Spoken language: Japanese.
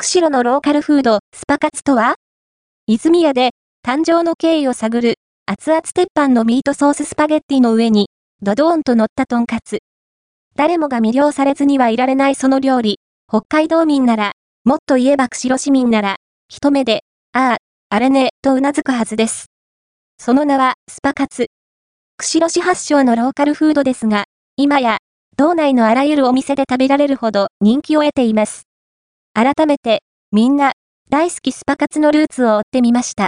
釧路のローカルフード、スパカツとは？泉屋で、誕生の経緯を探る、熱々鉄板のミートソーススパゲッティの上に、ドドーンと乗ったトンカツ。誰もが魅了されずにはいられないその料理、北海道民なら、もっと言えば釧路市民なら、一目で、ああ、あれね、と頷くはずです。その名は、スパカツ。釧路市発祥のローカルフードですが、今や、道内のあらゆるお店で食べられるほど人気を得ています。改めて、みんな、大好きスパ活のルーツを追ってみました。